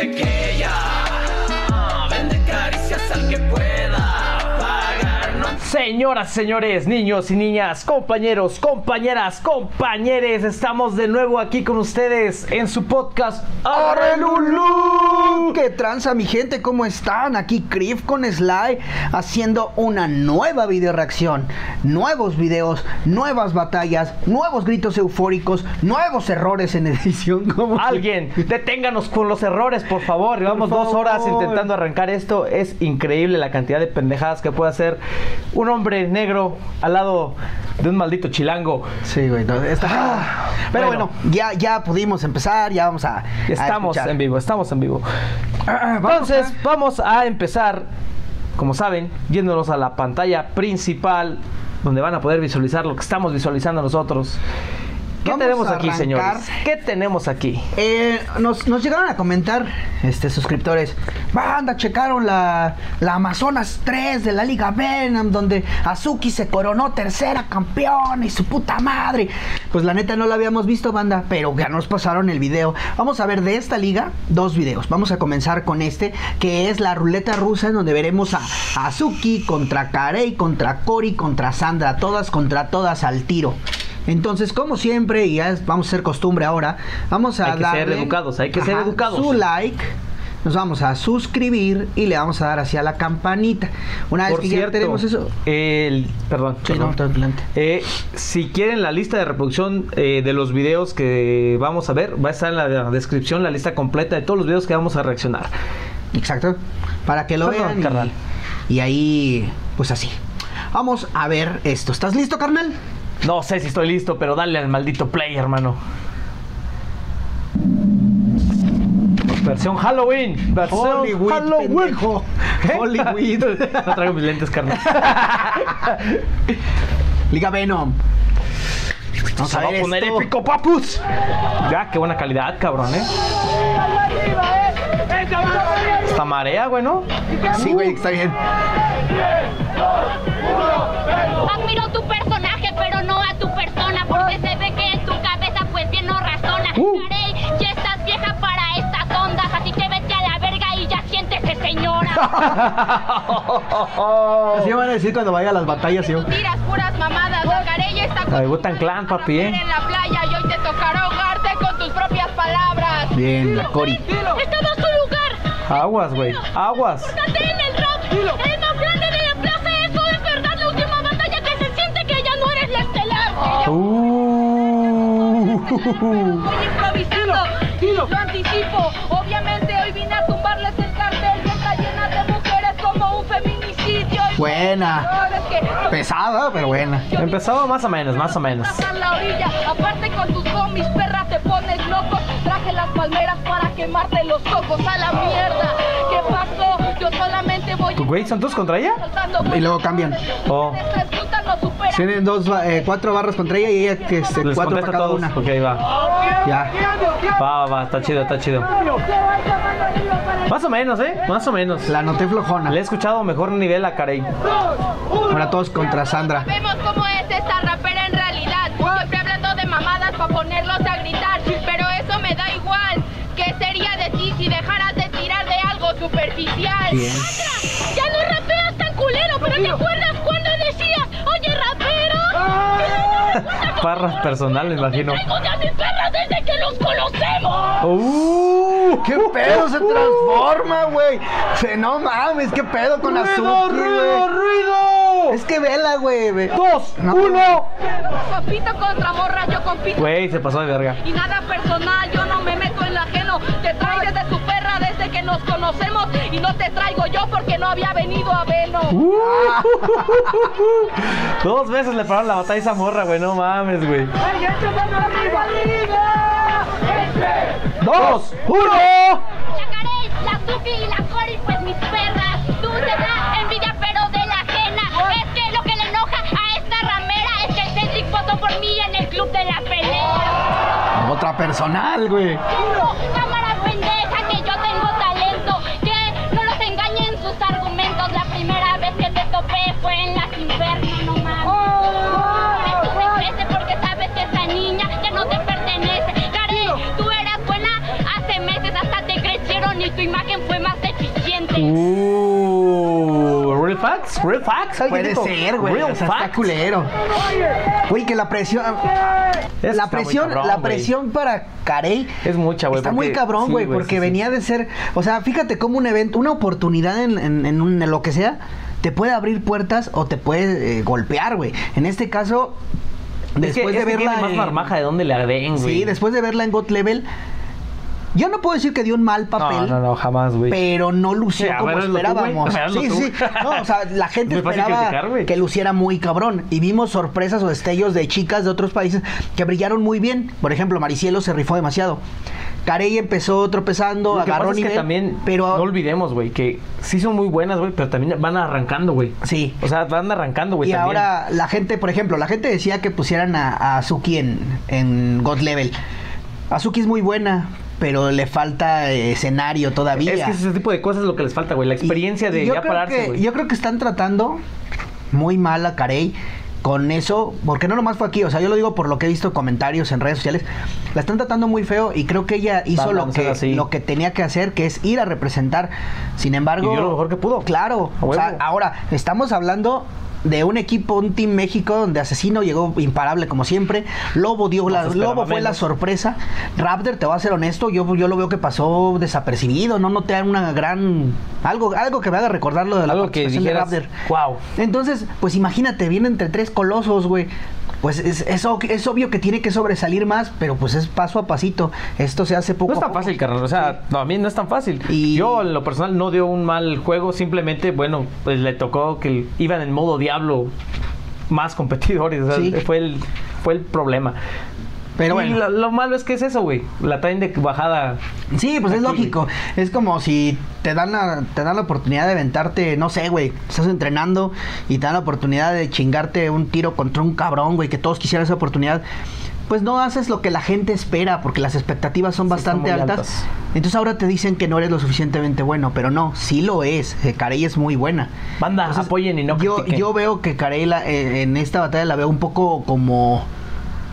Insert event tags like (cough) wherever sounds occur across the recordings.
ella Señoras, señores, niños y niñas, compañeros, compañeras, compañeres, estamos de nuevo aquí con ustedes en su podcast ¡Arelulú! ¿Qué tranza mi gente? ¿Cómo están? Aquí Crif con Sly haciendo una nueva video reacción. Nuevos videos, nuevas batallas, nuevos gritos eufóricos, nuevos errores en (laughs) edición. como Alguien, deténganos con los errores, por favor. Llevamos Por dos horas intentando arrancar esto. Es increíble la cantidad de pendejadas que puede hacer un hombre negro al lado de un maldito chilango. Sí, güey. no, está- Pero bueno. bueno, ya, ya pudimos empezar, ya vamos a. Estamos en vivo, estamos en vivo. Ah, vamos Entonces, a- vamos a empezar, como saben, yéndonos a la pantalla principal, donde van a poder visualizar lo que estamos visualizando nosotros. ¿Qué Vamos tenemos aquí, señores? ¿Qué tenemos aquí? Eh, nos, nos llegaron a comentar, este, suscriptores, banda, checaron la, la Amazonas 3 de la Liga Venom, donde Azuki se coronó tercera campeona y su puta madre. Pues la neta no la habíamos visto, banda, pero ya nos pasaron el video. Vamos a ver de esta liga dos videos. Vamos a comenzar con este, que es la ruleta rusa, en donde veremos a Azuki contra Karei, contra Cory, contra Sandra, todas contra todas al tiro. Entonces, como siempre, y ya vamos a hacer costumbre ahora, vamos a Hay que ser darle educados, hay que ser educados. Su like, nos vamos a suscribir y le vamos a dar hacia la campanita. Una vez Por que cierto, ya tenemos eso. el, perdón, Sí, perdón. no. Eh, si quieren la lista de reproducción eh, de los videos que vamos a ver, va a estar en la descripción la lista completa de todos los videos que vamos a reaccionar. Exacto. Para que lo Perdón, vean. y- carnal. Y, ahí, pues así. Vamos a ver esto. ¿Estás listo, carnal? No sé si estoy listo, pero dale al maldito play, hermano. Versión Halloween. Versión Hollywood, Halloween. pendejo. Hollywood. (laughs) no traigo mis lentes, carnal. (laughs) Liga Venom. Vamos Se a va ver a poner esto. épico, papus. Ya, qué buena calidad, cabrón, eh. Esta marea, güey, ¿no? Sí, güey, está bien. Admiro tu personaje, (laughs) Así van a decir cuando vaya a las batallas, yo. Tiras puras mamadas, la Ay, Clan, papi, eh. en la playa y hoy te tocará ahogarte con tus propias palabras. Bien, la Cory. Estaba a su lugar. Aguas, güey. Aguas. En el rock. El más grande de la plaza, eso es verdad. La última batalla que se siente que ya no eres la estelar. Uh. Voy (laughs) improvisando, lo anticipo. Buena. Pesada, pero buena. Empezó más o menos, más o menos. pasar la orilla. Aparte con tus homies, perra, te pones loco. Traje las palmeras para quemarte los ojos a la mierda. ¿Qué pasó? Yo solamente voy Güey, ¿son todos contra ella? Y luego cambian. Oh. Tienen dos, eh, cuatro barras contra ella y ella que Les cuatro contesto para a cada todos. una. Ok, ahí va. Ya. Va, va, va, está chido, está chido. Más o menos, ¿eh? Más o menos. La noté flojona. Le he escuchado mejor nivel a Carey. Ahora todos contra Sandra. Vemos cómo es esta rapera en realidad. Siempre hablando de mamadas para ponerlos a gritar. Pero eso me da igual. ¿Qué sería de ti si dejaras de tirar de algo superficial? Bien. Sandra, ya no rapeas tan culero, pero ¿te acuerdas cuando decías, oye rapero? (laughs) Parras personal, me imagino. ¡Uh! ¿Qué pedo se transforma, güey? Se- No mames, ¿qué pedo con Azuki, güey? ruido! Es que vela, güey. ¡Dos! No. ¡Uno! Compito contra morra, yo compito. Güey, se pasó de verga. Y nada personal, yo no me meto en lo ajeno. Te traes desde tu perra desde que nos conocemos. Y no te traigo yo porque no había venido a Veno. Uh. Dos veces le pararon la batalla a esa morra, güey. No mames, güey. ¡Dos! ¡Uno! La Carey, la Tuki y la Cori, pues mis perras. Tú te da envidia, pero de la ajena. Es que lo que le enoja a esta ramera es que el Cedric votó por mí en el club de la pelea. Otra personal, güey. Uh, real facts, real facts. ¿Alguien Puede ser, güey. Real O sea, está facts. culero. Güey, que la presión. Eso la presión, cabrón, la presión para Carey. Es mucha, güey. Está porque- muy cabrón, sí, güey, porque sí, sí. venía de ser. O sea, fíjate cómo un evento, una oportunidad en, en- en un- en lo que sea, te puede abrir puertas o te puede eh, golpear, güey. En este caso, Es que- después es de que verla. tiene más marmaja de dónde le den, güey. Sí, después de verla en God Level. Yo no puedo decir que dio un mal papel. No, no, no, jamás, güey. Pero no lució Sí, como tú, esperábamos. Hazlo sí, tú. sí. No, o sea, la (laughs) gente esperaba criticar, que luciera muy cabrón. Y vimos sorpresas o destellos de chicas de otros países que brillaron muy bien. Por ejemplo, Maricielo se rifó demasiado. Carey empezó tropezando, Lo que pasa es que también, pero no olvidemos, güey, que sí son muy buenas, güey, pero también van arrancando, güey. Sí. O sea, van arrancando, güey, y también. ahora la gente, por ejemplo, la gente decía que pusieran a, a Azuki en, en God Level. Azuki es muy buena, pero le falta escenario todavía. Es que ese tipo de cosas es lo que les falta, güey. La Y- experiencia de yo ya creo pararse, que- güey. Yo creo que están tratando muy mal a Carey con eso, porque no nomás fue aquí, o sea, yo lo digo por lo que he visto comentarios en redes sociales, la están tratando muy feo y creo que ella hizo lo Van que, así. lo que tenía que hacer, que es ir a representar. Sin embargo, Y dio lo mejor que pudo. Claro, o sea, ahora estamos hablando de un equipo, un Team México donde Asesino llegó imparable como siempre, Lobo dio No la, Lobo fue la sorpresa, Raptor te voy a ser honesto, yo, yo lo veo que pasó desapercibido, no noté una gran algo algo que me haga recordar lo de la Algo que participación de dijeras, Raptor. wow. Entonces, pues imagínate, viene entre tres colosos, güey. Pues es, es obvio que tiene que sobresalir más, pero pues es paso a pasito. Esto se hace poco No es a tan poco. fácil, carnal. O sea, no, a mí no es tan fácil. Y- Yo, en lo personal, no dio un mal juego. Simplemente, bueno, pues le tocó que iban en modo diablo más competidores. O sea, Sí. fue, el, fue el problema. Pero y bueno. lo, lo malo es que es eso, güey. La traen de bajada. Sí, pues es lógico. Es como si te dan la, te dan la oportunidad de aventarte, no sé, güey. Estás entrenando y te dan la oportunidad de chingarte un tiro contra un cabrón, güey, que todos quisieran esa oportunidad. Pues no haces lo que la gente espera, porque las expectativas son Sí, bastante altas. altas. Entonces ahora te dicen que no eres lo suficientemente bueno, pero no, sí lo es. Eh, Carey es muy buena. Banda, Entonces, apoyen y no yo, critiquen. yo veo que Carey la- eh, en esta batalla la veo un poco como,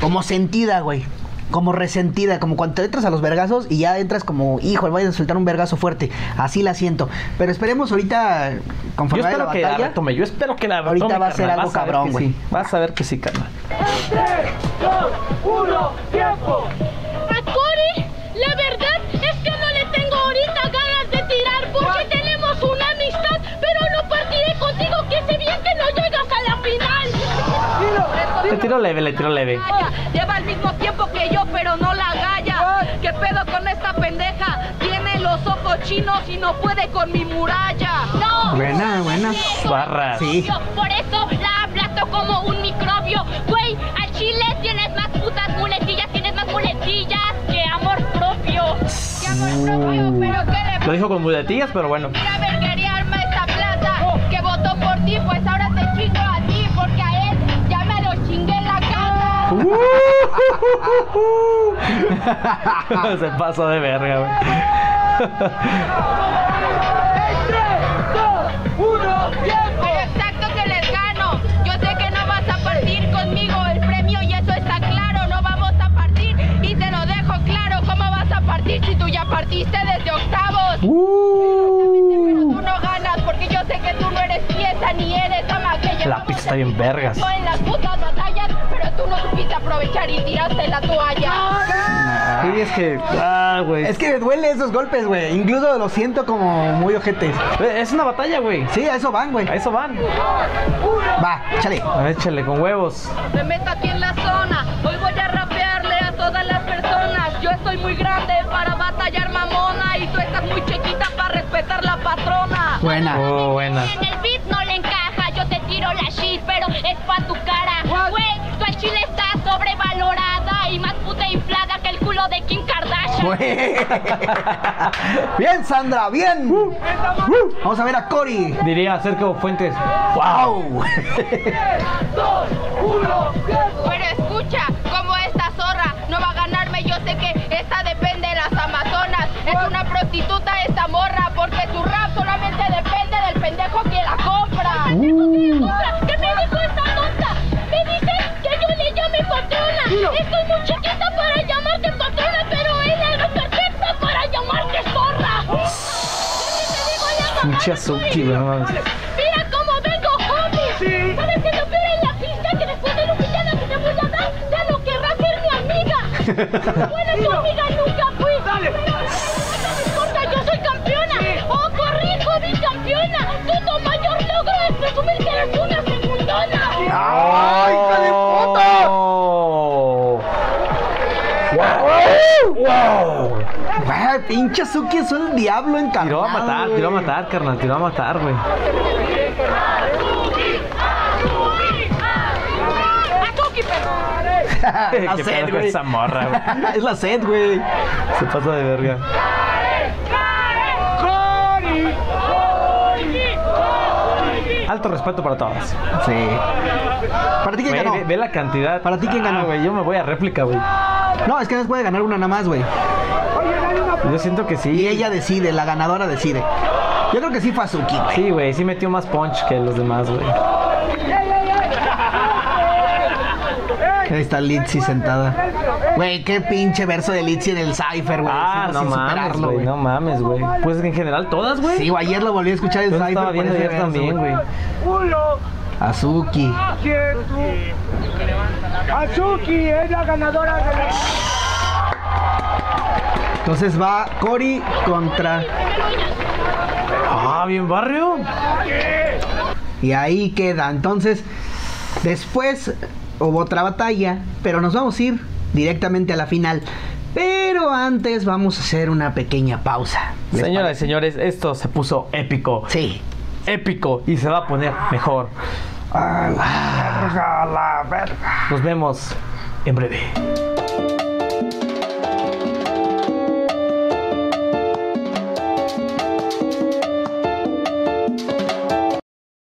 como sentida, güey. Como resentida, como cuando te entras a los vergazos y ya entras como, hijo, vaya a soltar un vergazo fuerte. Así la siento. Pero esperemos ahorita, Yo conforme vaya espero la que la batalla. retome. Yo espero que la retome. Ahorita va a ser algo cabrón, que güey. sí. Vas a ver que sí, carnal. A Cory, tiro leve, le tiro leve. Lleva el mismo tiempo que yo, pero no la galla. ¿Qué pedo con esta pendeja? Tiene los ojos chinos y no puede con mi muralla. No. Buena, buena. Barras. Sí. Por eso la aplasto como un microbio. Güey, al chile tienes más putas muletillas, tienes más muletillas que amor propio. Que amor propio, pero ¿qué le Lo dijo con muletillas, pero bueno. Mira, (laughs) Se pasó de verga, güey. Exacto que les gano. Yo sé que no vas a partir conmigo el premio y eso está claro. No vamos a partir y te lo dejo claro. ¿Cómo vas a partir si tú ya partiste desde octavos? Pero tú no ganas porque yo sé que tú no eres pieza ni eres dama que La pista está bien vergas. en las putas aprovechar y tiraste la toalla. Sí, es que. Ah, güey. Es que me duele esos golpes, güey. Incluso los siento como muy ojetes. Es una batalla, güey. Sí, a eso van, güey. A eso van. Va, échale. A échale con huevos. Me meto aquí en la zona, hoy voy a rapearle a todas las personas. Yo estoy muy grande para batallar mamona y tú estás muy chiquita para respetar la patrona. Buena. Oh, buena. En el beat no le encaja, yo te tiro la shit, pero es pa' tu cara. Güey, chile está sobrevalorada y más puta inflada que el culo de Kim Kardashian. Bien, Sandra, bien. Vamos a ver a Cory. Diría Sergio Fuentes. ¡Wow! Pero escucha, como esta zorra no va a ganarme, yo sé que esta depende de las amazonas. Es una prostituta esta morra, porque su rap solamente depende del pendejo que la compra. ¿Qué Pinche Azuki, güey, no mames. Mira cómo vengo, homie. ¿Sabes qué lo peor en la pista? Que después de lo villana que te voy a dar, ya no querrá ser mi amiga. (laughs) Buena tu amiga nunca fui. Dale. No importa, yo soy campeona. Oh, corrijo, bicampeona. Tu tu mayor logro es presumir que eres una segundona. ¡Ay, hija de puta! ¡Oh! Güey, pinche Azuki es un diablo encarnado. Tiró a matar, tiró a güey. matar, carnal, tiró a matar, güey. (laughs) (laughs) La Qué sed, güey. esa morra, güey. (laughs) es la sed, güey. Se pasa de verga. Alto respeto para todos. Sí. ¿Para ti quién Güey, ganó? ve, ve la cantidad. ¿Para ti quién ganó? Ah, güey, yo me voy a réplica, güey. No, es que no puede ganar una nada más, güey. Yo siento que sí. Y ella decide, la ganadora decide. Yo creo que sí fue Azuki, güey. Sí, güey, sí metió más punch que los demás, güey. Ahí está Litzy sentada. Güey, qué pinche verso de Litzy en el Cypher, güey. Ah, no mames, güey, no mames, güey. Pues en general todas, güey. Sí, güey, ayer lo volví a escuchar el Cypher. estaba viendo ayer verso, también, güey. Azuki. Azuki es la ganadora de la... Entonces va Cory contra. Ah, bien barrio. Y ahí queda. Entonces, después hubo otra batalla, pero nos vamos a ir directamente a la final. Pero antes vamos a hacer una pequeña pausa. ¿Les Señoras y señores, esto se puso épico. Sí. Épico y se va a poner mejor. A la verga. Nos vemos en breve.